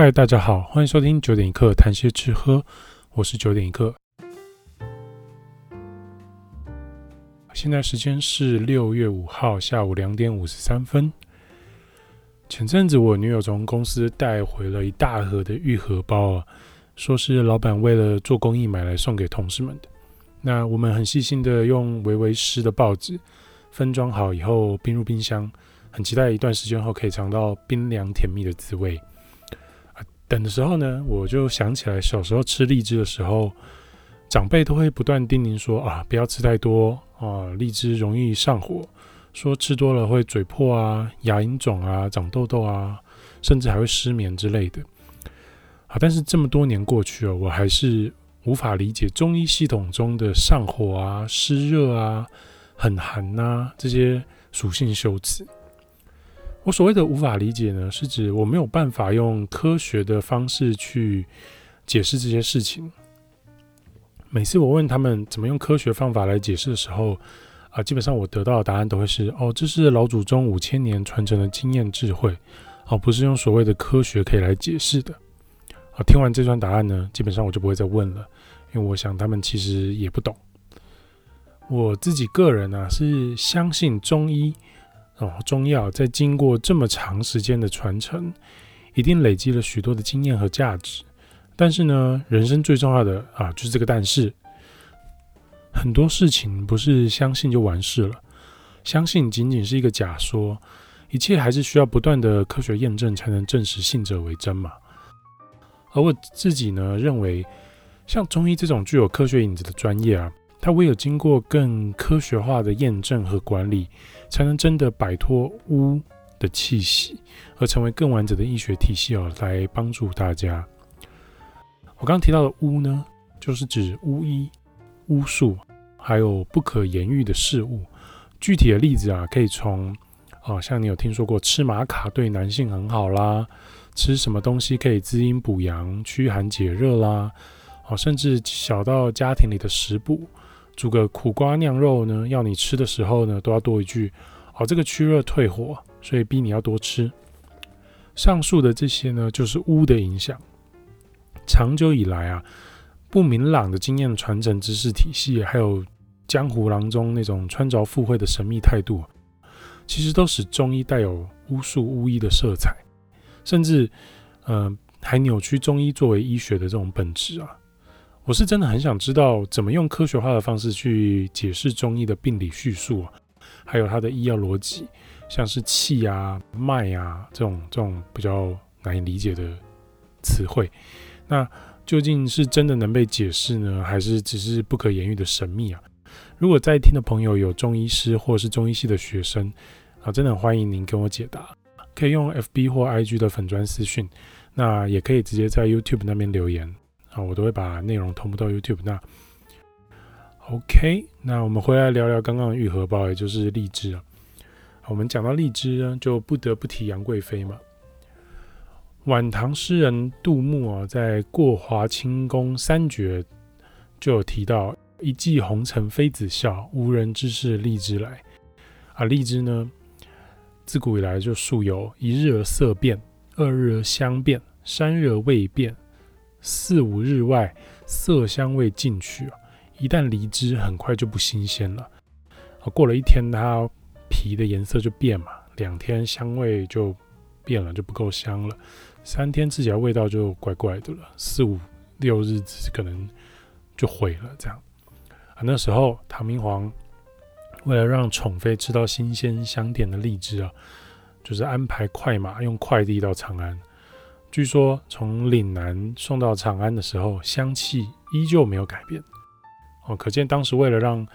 嗨，大家好，欢迎收听九点一刻谈些吃喝，我是九点一刻。现在时间是六月五号下午两点五十三分。前阵子我女友从公司带回了一大盒的玉荷包啊，说是老板为了做公益买来送给同事们的。那我们很细心的用微微湿的报纸分装好以后，冰入冰箱，很期待一段时间后可以尝到冰凉甜蜜的滋味。等的时候呢，我就想起来小时候吃荔枝的时候，长辈都会不断叮咛说啊，不要吃太多啊，荔枝容易上火，说吃多了会嘴破啊、牙龈肿啊、长痘痘啊，甚至还会失眠之类的。啊，但是这么多年过去了，我还是无法理解中医系统中的上火啊、湿热啊、很寒呐这些属性修辞。我所谓的无法理解呢，是指我没有办法用科学的方式去解释这些事情。每次我问他们怎么用科学方法来解释的时候，啊，基本上我得到的答案都会是：哦，这是老祖宗五千年传承的经验智慧，哦，不是用所谓的科学可以来解释的。啊，听完这段答案呢，基本上我就不会再问了，因为我想他们其实也不懂。我自己个人呢，是相信中医。哦，中药在经过这么长时间的传承，一定累积了许多的经验和价值。但是呢，人生最重要的啊，就是这个但是，很多事情不是相信就完事了，相信仅仅是一个假说，一切还是需要不断的科学验证才能证实信者为真嘛。而我自己呢，认为像中医这种具有科学影子的专业啊。它唯有经过更科学化的验证和管理，才能真的摆脱巫的气息，而成为更完整的医学体系哦，来帮助大家。我刚刚提到的巫呢，就是指巫医、巫术，还有不可言喻的事物。具体的例子啊，可以从啊，像你有听说过吃玛卡对男性很好啦，吃什么东西可以滋阴补阳、驱寒解热啦，哦，甚至小到家庭里的食补。煮个苦瓜酿肉呢，要你吃的时候呢，都要多一句哦，这个驱热退火，所以逼你要多吃。上述的这些呢，就是巫的影响。长久以来啊，不明朗的经验传承知识体系，还有江湖郎中那种穿着附会的神秘态度，其实都使中医带有巫术巫医的色彩，甚至嗯、呃，还扭曲中医作为医学的这种本质啊。我是真的很想知道怎么用科学化的方式去解释中医的病理叙述啊，还有它的医药逻辑，像是气啊、脉啊这种这种比较难以理解的词汇，那究竟是真的能被解释呢，还是只是不可言喻的神秘啊？如果在听的朋友有中医师或是中医系的学生啊，真的很欢迎您跟我解答，可以用 FB 或 IG 的粉砖私讯，那也可以直接在 YouTube 那边留言。我都会把内容同步到 YouTube。那 OK，那我们回来聊聊刚刚的玉荷包，也就是荔枝啊。我们讲到荔枝呢，就不得不提杨贵妃嘛。晚唐诗人杜牧啊，在《过华清宫三绝》就有提到“一骑红尘妃子笑，无人知是荔枝来”。啊，荔枝呢，自古以来就素有一日而色变，二日而香变，三日而味变。四五日外，色香味进去！一旦离枝，很快就不新鲜了。过了一天，它皮的颜色就变嘛；两天，香味就变了，就不够香了；三天，吃起来味道就怪怪的了；四五六日子，可能就毁了。这样啊，那时候唐明皇为了让宠妃吃到新鲜香甜的荔枝啊，就是安排快马用快递到长安。据说从岭南送到长安的时候，香气依旧没有改变。哦，可见当时为了让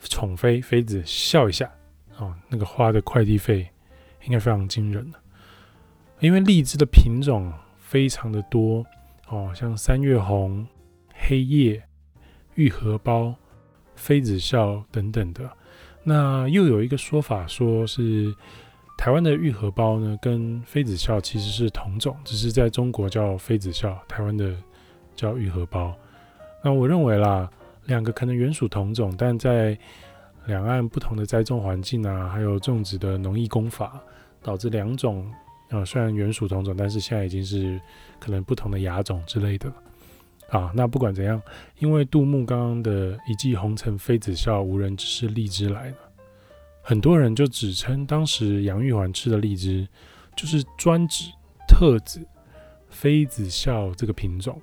宠妃妃子笑一下，哦，那个花的快递费应该非常惊人。因为荔枝的品种非常的多，哦，像三月红、黑叶、玉荷包、妃子笑等等的。那又有一个说法，说是。台湾的玉荷包呢，跟妃子笑其实是同种，只是在中国叫妃子笑，台湾的叫玉荷包。那我认为啦，两个可能原属同种，但在两岸不同的栽种环境啊，还有种植的农艺工法，导致两种啊，虽然原属同种，但是现在已经是可能不同的亚种之类的。啊，那不管怎样，因为杜牧刚刚的一骑红尘妃子笑，无人知是荔枝来了，很多人就只称当时杨玉环吃的荔枝，就是专指特指妃子笑这个品种。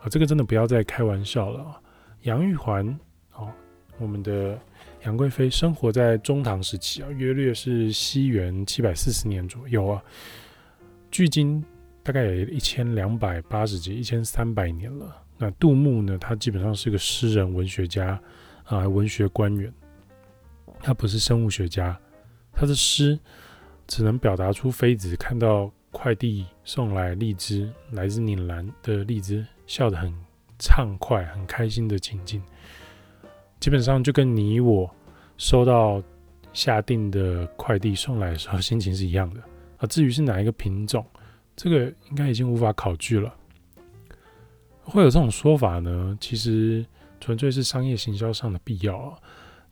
啊，这个真的不要再开玩笑了！杨玉环，哦，我们的杨贵妃生活在中唐时期啊，约略是西元七百四十年左右啊，距今。大概有一千两百八十几、一千三百年了。那杜牧呢？他基本上是个诗人、文学家啊，文学官员。他不是生物学家，他的诗只能表达出妃子看到快递送来荔枝，来自岭南的荔枝，笑得很畅快、很开心的情境。基本上就跟你我收到下订的快递送来的时候心情是一样的啊。至于是哪一个品种？这个应该已经无法考据了。会有这种说法呢？其实纯粹是商业行销上的必要啊。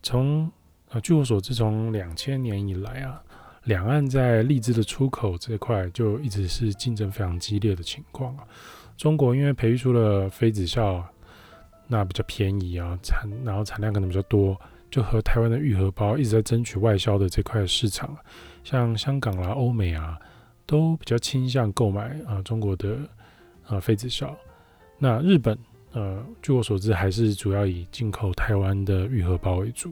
从啊，据我所知，从两千年以来啊，两岸在荔枝的出口这块就一直是竞争非常激烈的情况啊。中国因为培育出了妃子笑，那比较便宜啊，产然后产量可能比较多，就和台湾的玉荷包一直在争取外销的这块市场，像香港啦、欧美啊。都比较倾向购买啊、中国的啊妃子笑，那日本呃据我所知还是主要以进口台湾的玉荷包为主，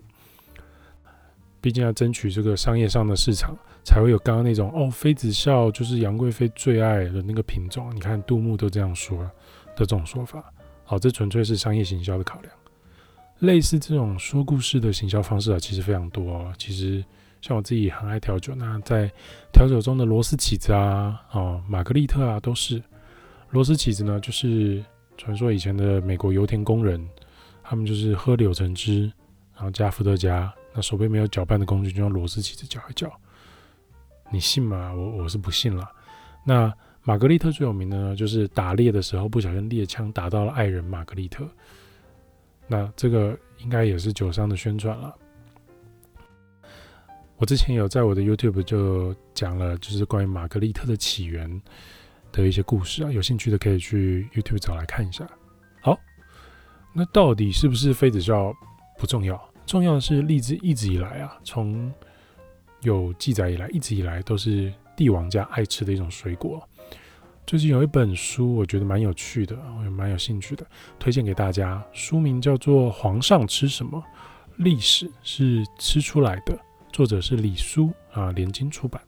毕竟要争取这个商业上的市场，才会有刚刚那种哦妃子笑就是杨贵妃最爱的那个品种，你看杜牧都这样说了的这种说法，好，这纯粹是商业行销的考量。类似这种说故事的行销方式啊，其实非常多哦，其实。像我自己很爱调酒，那在调酒中的螺丝起子啊，哦，玛格丽特啊，都是螺丝起子呢，就是传说以前的美国油田工人，他们就是喝柳橙汁，然后加伏特加，那手边没有搅拌的工具，就用螺丝起子搅一搅。你信吗？我我是不信了。那玛格丽特最有名的呢，就是打猎的时候不小心猎枪打到了爱人玛格丽特，那这个应该也是酒商的宣传了。我之前有在我的 YouTube 就讲了，就是关于玛格丽特的起源的一些故事啊，有兴趣的可以去 YouTube 找来看一下。好，那到底是不是妃子笑不重要，重要的是荔枝一直以来啊，从有记载以来，一直以来都是帝王家爱吃的一种水果。最近有一本书，我觉得蛮有趣的，我也蛮有兴趣的，推荐给大家。书名叫做《皇上吃什么？历史是吃出来的》。作者是李书啊，联经出版。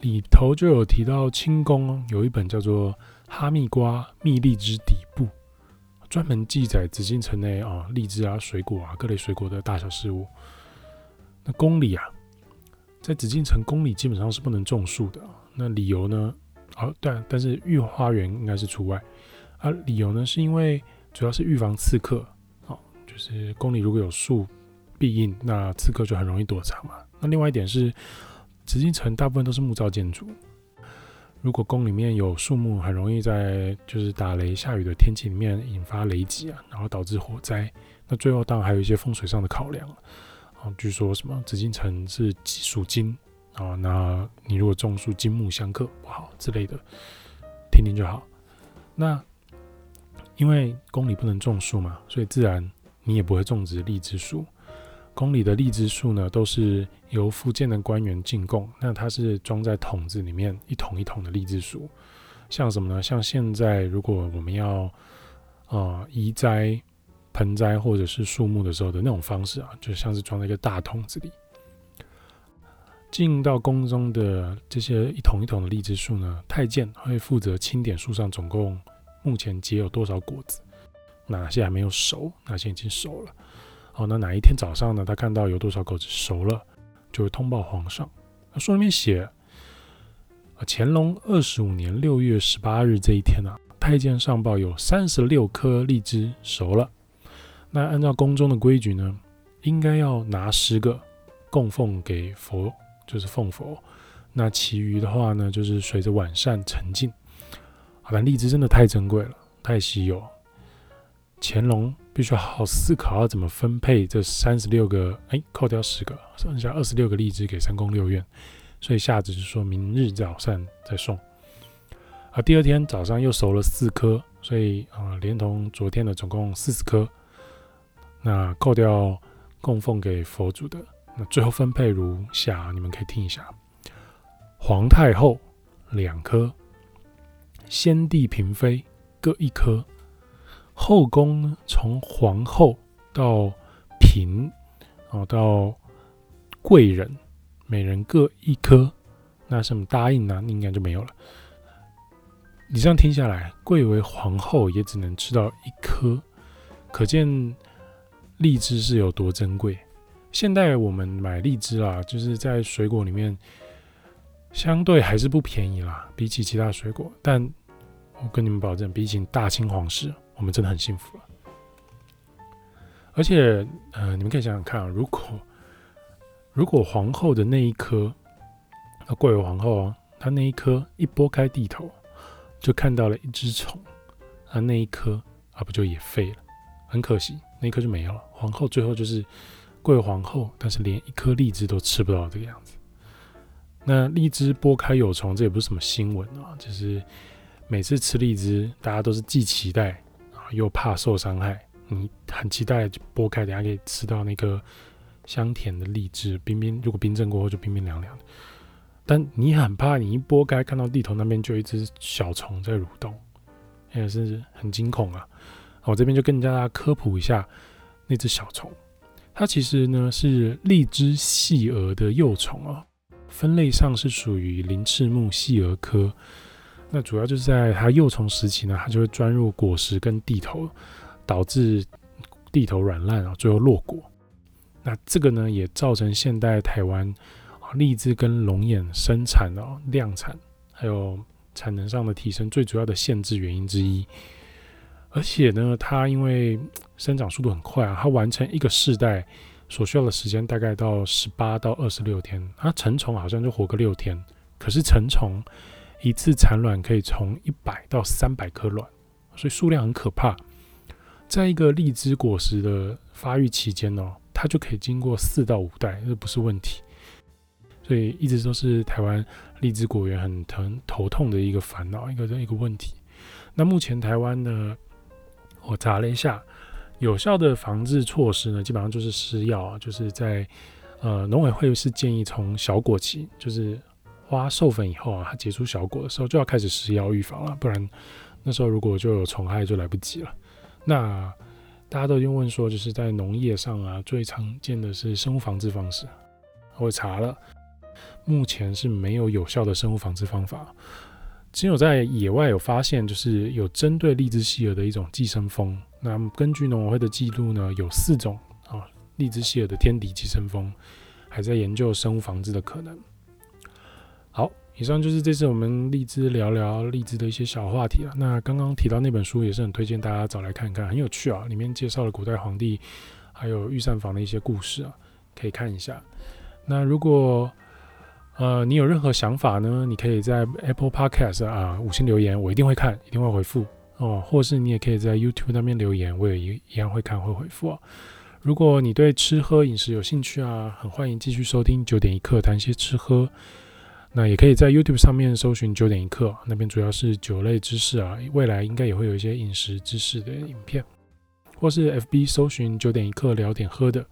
里头就有提到清宫有一本叫做《哈密瓜蜜荔枝底部》，专门记载紫禁城内啊荔枝啊水果啊各类水果的大小事物。那宫里啊，在紫禁城宫里基本上是不能种树的。那理由呢？哦，对，但是御花园应该是除外。啊，理由呢是因为主要是预防刺客。哦，就是宫里如果有树。必应，那刺客就很容易躲藏嘛。那另外一点是，紫禁城大部分都是木造建筑，如果宫里面有树木，很容易在就是打雷下雨的天气里面引发雷击啊，然后导致火灾。那最后当然还有一些风水上的考量啊，据说什么紫禁城是属金啊，那你如果种树金木相克不好之类的，听听就好。那因为宫里不能种树嘛，所以自然你也不会种植荔枝树。宫里的荔枝树呢，都是由福建的官员进贡。那它是装在桶子里面，一桶一桶的荔枝树。像什么呢？像现在如果我们要呃移栽盆栽或者是树木的时候的那种方式啊，就像是装在一个大桶子里。进到宫中的这些一桶一桶的荔枝树呢，太监会负责清点树上总共目前结有多少果子，哪些还没有熟，哪些已经熟了。好，那哪一天早上呢？他看到有多少果子熟了，就会通报皇上。那书里面写，乾隆二十五年六月十八日这一天啊，太监上报有三十六颗荔枝熟了。那按照宫中的规矩呢，应该要拿十个供奉给佛，就是奉佛。那其余的话呢，就是随着晚膳呈进。好，但荔枝真的太珍贵了，太稀有。乾隆必须好好思考要怎么分配这三十六个，哎，扣掉十个，剩下二十六个荔枝给三宫六院。所以下旨是说明日早上再送。而第二天早上又熟了四颗，所以啊、连同昨天的总共四十颗。那扣掉供奉给佛祖的，那最后分配如下，你们可以听一下：皇太后两颗，先帝嫔妃各一颗，后宫呢从皇后到嫔哦到贵人。每人各一颗，那什么答应呢？应该就没有了。你这样听下来，贵为皇后也只能吃到一颗，可见荔枝是有多珍贵。现代我们买荔枝啊，就是在水果里面相对还是不便宜啦，比起其他水果。但我跟你们保证，比起大清皇室，我们真的很幸福了。而且，呃，你们可以想想看啊，如果如果皇后的那一颗，啊，贵为皇后哦，她那一颗一剥开蒂头，就看到了一只虫，啊，那一颗啊不就也废了？很可惜，那一颗就没有了。皇后最后就是贵为皇后，但是连一颗荔枝都吃不到这个样子。那荔枝剥开有虫，这也不是什么新闻啊，就是每次吃荔枝，大家都是既期待，又怕受伤害。你很期待就剥开，等下可以吃到那个。香甜的荔枝，冰冰，如果冰镇过后就冰冰凉凉的。但你很怕，你一剥开看到地头那边就有一只小虫在蠕动，也是很惊恐啊！我这边就跟大家科普一下那只小虫，它其实呢是荔枝细蛾的幼虫啊，分类上是属于鳞翅目细蛾科。那主要就是在它幼虫时期呢，它就会钻入果实跟蒂头，导致蒂头软烂啊，最后落果。那这个呢，也造成现代台湾啊荔枝跟龙眼生产哦量产，还有产能上的提升最主要的限制原因之一。而且呢，它因为生长速度很快啊，它完成一个世代所需要的时间大概到十八到二十六天。它成虫好像就活个六天，可是成虫一次产卵可以从一百到三百颗卵，所以数量很可怕。在一个荔枝果实的发育期间哦。它就可以经过四到五代，这不是问题。所以一直都是台湾荔枝果园很疼头痛的一个烦恼，一个一个问题。那目前台湾呢，我查了一下，有效的防治措施呢，基本上就是施药啊，就是在呃农委会是建议从小果期，就是花授粉以后啊，它结出小果的时候就要开始施药预防了，不然那时候如果就有虫害就来不及了。那大家都已经问说，就是在农业上啊，最常见的是生物防治方式。我查了，目前是没有有效的生物防治方法，只有在野外有发现，就是有针对荔枝细蛾的一种寄生蜂。那根据农委会的记录呢，有四种啊荔枝细蛾的天敌寄生蜂，还在研究生物防治的可能。好。以上就是这次我们荔枝聊聊荔枝的一些小话题了。那刚刚提到那本书也是很推荐大家找来看看，很有趣啊，里面介绍了古代皇帝还有御膳房的一些故事啊，可以看一下。那如果呃你有任何想法呢，你可以在 Apple Podcast 啊五星留言，我一定会看，一定会回复哦。或是你也可以在 YouTube 那边留言，我也一一样会看会回复啊。如果你对吃喝饮食有兴趣啊，很欢迎继续收听九点一刻谈一些吃喝。那也可以在 YouTube 上面搜寻九点一刻，那边主要是酒类知识啊，未来应该也会有一些饮食知识的影片，或是 FB 搜寻九点一刻聊点喝的，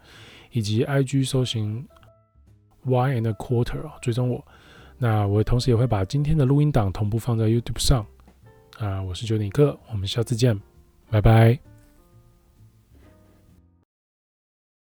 以及 IG 搜寻 Wine and a Quarter 啊，追踪我。那我同时也会把今天的录音档同步放在 YouTube 上。啊，我是九点一刻，我们下次见，拜拜。